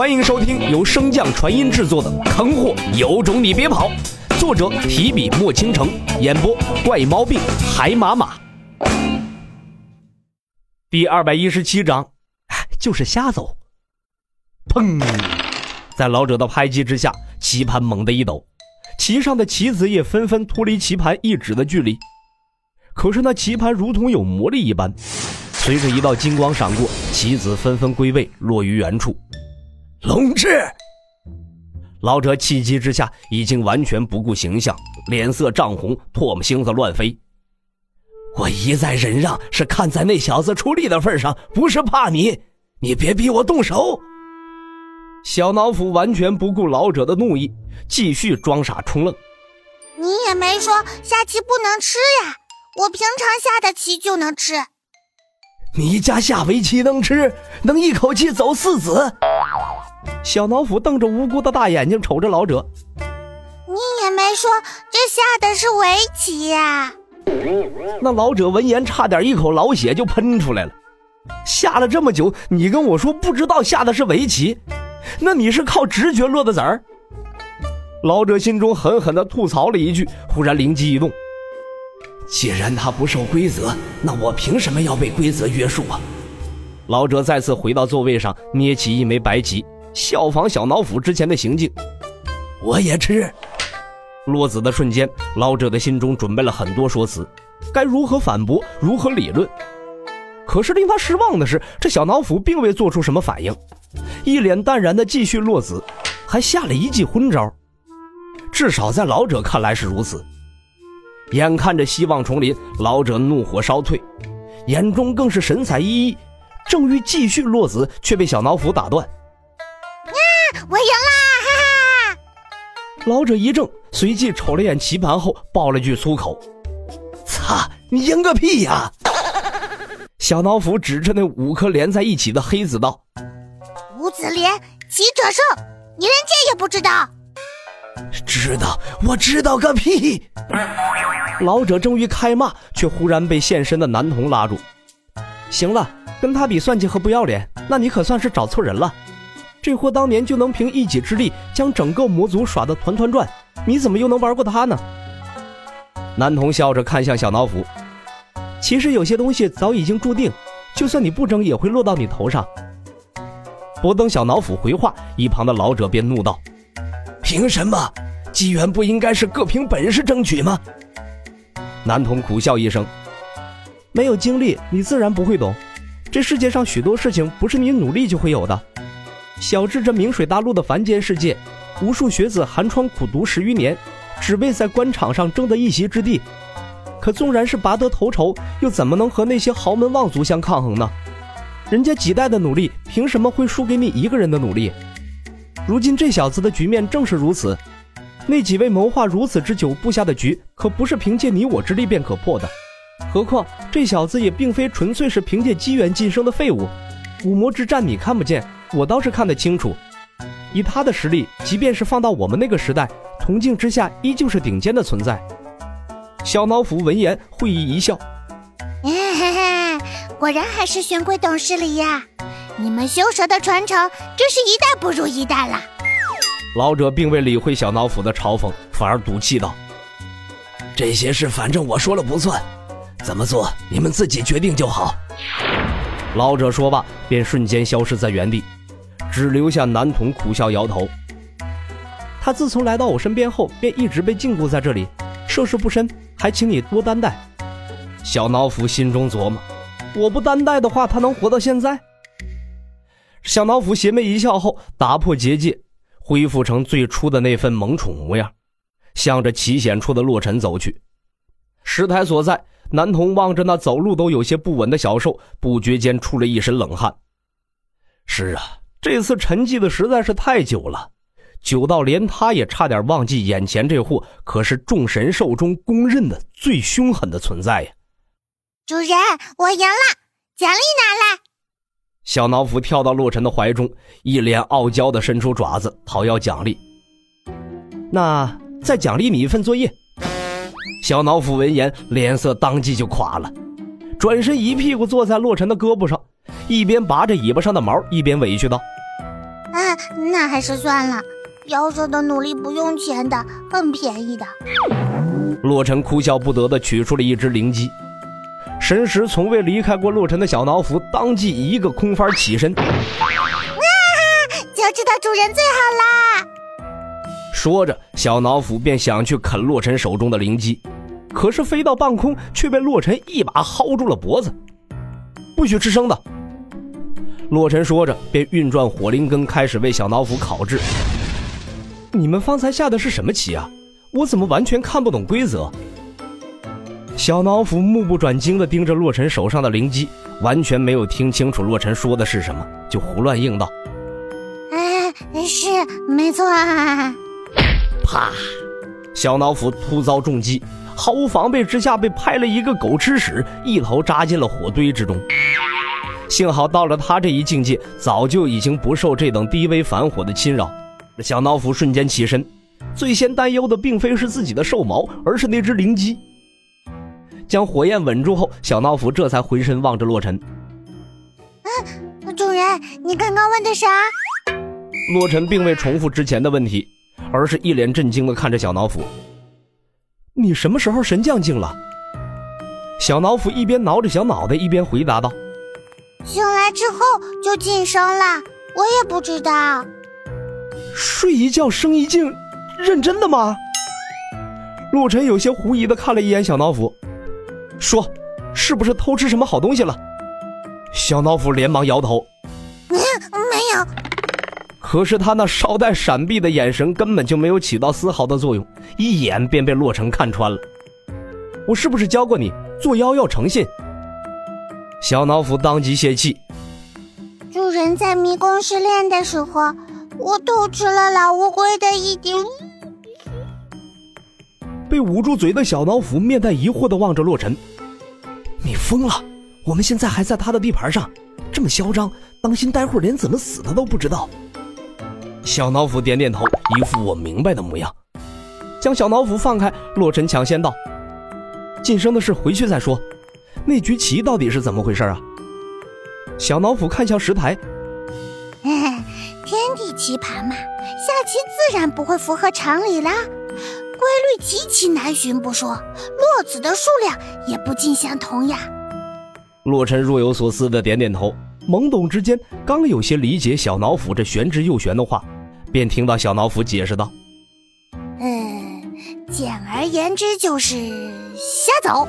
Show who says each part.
Speaker 1: 欢迎收听由升降传音制作的《坑货有种你别跑》，作者提笔墨倾城，演播怪毛病海马马。第二百一十七章，就是瞎走。砰！在老者的拍击之下，棋盘猛地一抖，棋上的棋子也纷纷脱离棋盘一指的距离。可是那棋盘如同有魔力一般，随着一道金光闪过，棋子纷纷归位，落于原处。龙志，老者气急之下已经完全不顾形象，脸色涨红，唾沫星子乱飞。我一再忍让，是看在那小子出力的份上，不是怕你。你别逼我动手。小脑斧完全不顾老者的怒意，继续装傻充愣。
Speaker 2: 你也没说下棋不能吃呀，我平常下的棋就能吃。
Speaker 1: 你家下围棋能吃，能一口气走四子？小老虎瞪着无辜的大眼睛瞅着老者。
Speaker 2: 你也没说这下的是围棋呀。
Speaker 1: 那老者闻言差点一口老血就喷出来了。下了这么久，你跟我说不知道下的是围棋，那你是靠直觉落的子儿？老者心中狠狠地吐槽了一句，忽然灵机一动。既然他不受规则，那我凭什么要被规则约束啊？老者再次回到座位上，捏起一枚白棋，效仿小脑斧之前的行径。我也吃。落子的瞬间，老者的心中准备了很多说辞，该如何反驳，如何理论？可是令他失望的是，这小脑斧并未做出什么反应，一脸淡然的继续落子，还下了一记昏招。至少在老者看来是如此。眼看着希望重临，老者怒火烧退，眼中更是神采奕奕，正欲继续落子，却被小脑斧打断。
Speaker 2: 啊！我赢啦！哈哈！
Speaker 1: 老者一怔，随即瞅了眼棋盘后，爆了句粗口：“擦！你赢个屁呀！”小脑斧指着那五颗连在一起的黑子道：“
Speaker 2: 五子连，棋者胜，你连这也不知道？”
Speaker 1: 知道，我知道个屁！老者正欲开骂，却忽然被现身的男童拉住。行了，跟他比算计和不要脸，那你可算是找错人了。这货当年就能凭一己之力将整个魔族耍得团团转，你怎么又能玩过他呢？男童笑着看向小脑斧，其实有些东西早已经注定，就算你不争，也会落到你头上。不等小脑斧回话，一旁的老者便怒道：“凭什么？机缘不应该是各凭本事争取吗？”男童苦笑一声：“没有经历，你自然不会懂。这世界上许多事情不是你努力就会有的。小至这明水大陆的凡间世界，无数学子寒窗苦读十余年，只为在官场上争得一席之地。可纵然是拔得头筹，又怎么能和那些豪门望族相抗衡呢？人家几代的努力，凭什么会输给你一个人的努力？如今这小子的局面正是如此。”那几位谋划如此之久布下的局，可不是凭借你我之力便可破的。何况这小子也并非纯粹是凭借机缘晋升的废物。五魔之战你看不见，我倒是看得清楚。以他的实力，即便是放到我们那个时代，铜镜之下依旧是顶尖的存在。小脑斧闻言会意一笑：“
Speaker 2: 果然还是玄龟懂事理呀！你们修蛇的传承真是一代不如一代了。”
Speaker 1: 老者并未理会小脑斧的嘲讽，反而赌气道：“这些事反正我说了不算，怎么做你们自己决定就好。”老者说罢，便瞬间消失在原地，只留下男童苦笑摇头。他自从来到我身边后，便一直被禁锢在这里，涉世不深，还请你多担待。小脑斧心中琢磨：我不担待的话，他能活到现在？小脑斧邪魅一笑后，打破结界。恢复成最初的那份萌宠模样，向着奇险处的洛尘走去。石台所在，男童望着那走路都有些不稳的小兽，不觉间出了一身冷汗。是啊，这次沉寂的实在是太久了，久到连他也差点忘记眼前这货可是众神兽中公认的最凶狠的存在呀！
Speaker 2: 主人，我赢了，奖励拿来。
Speaker 1: 小脑斧跳到洛尘的怀中，一脸傲娇的伸出爪子讨要奖励。那再奖励你一份作业。小脑斧闻言，脸色当即就垮了，转身一屁股坐在洛尘的胳膊上，一边拔着尾巴上的毛，一边委屈道：“
Speaker 2: 啊，那还是算了。妖兽的努力不用钱的，很便宜的。
Speaker 1: 洛尘哭笑不得的取出了一只灵鸡。神识从未离开过洛尘的小脑斧当即一个空翻起身，啊！
Speaker 2: 就知道主人最好啦！
Speaker 1: 说着，小脑斧便想去啃洛尘手中的灵鸡，可是飞到半空却被洛尘一把薅住了脖子，不许吃生的。洛尘说着，便运转火灵根，开始为小脑斧烤制。你们方才下的是什么棋啊？我怎么完全看不懂规则？小脑斧目不转睛地盯着洛尘手上的灵机，完全没有听清楚洛尘说的是什么，就胡乱应道：“
Speaker 2: 哎，是没错。”
Speaker 1: 啪！小脑斧突遭重击，毫无防备之下被拍了一个狗吃屎，一头扎进了火堆之中。幸好到了他这一境界，早就已经不受这等低微凡火的侵扰。小脑斧瞬间起身，最先担忧的并非是自己的兽毛，而是那只灵鸡。将火焰稳住后，小脑斧这才回身望着洛尘。
Speaker 2: 嗯，主人，你刚刚问的啥？
Speaker 1: 洛尘并未重复之前的问题，而是一脸震惊的看着小脑斧。你什么时候神将境了？小脑斧一边挠着小脑袋，一边回答道：“
Speaker 2: 醒来之后就晋升了，我也不知道。”
Speaker 1: 睡一觉生一境，认真的吗？洛尘有些狐疑的看了一眼小脑斧。说，是不是偷吃什么好东西了？小脑斧连忙摇头，
Speaker 2: 嗯，没有。
Speaker 1: 可是他那稍带闪避的眼神根本就没有起到丝毫的作用，一眼便被洛尘看穿了。我是不是教过你做妖要诚信？小脑斧当即泄气。
Speaker 2: 主人在迷宫失恋的时候，我偷吃了老乌龟的一点。
Speaker 1: 被捂住嘴的小脑斧面带疑惑的望着洛尘：“你疯了？我们现在还在他的地盘上，这么嚣张，当心待会儿连怎么死的都不知道。”小脑斧点点头，一副我明白的模样。将小脑斧放开，洛尘抢先道：“晋升的事回去再说，那局棋到底是怎么回事啊？”小脑斧看向石台：“
Speaker 2: 天地棋盘嘛，下棋自然不会符合常理啦。”规律极其难寻不说，落子的数量也不尽相同呀。
Speaker 1: 洛尘若有所思的点点头，懵懂之间刚有些理解小脑斧这玄之又玄的话，便听到小脑斧解释道：“
Speaker 2: 嗯，简而言之就是瞎走。”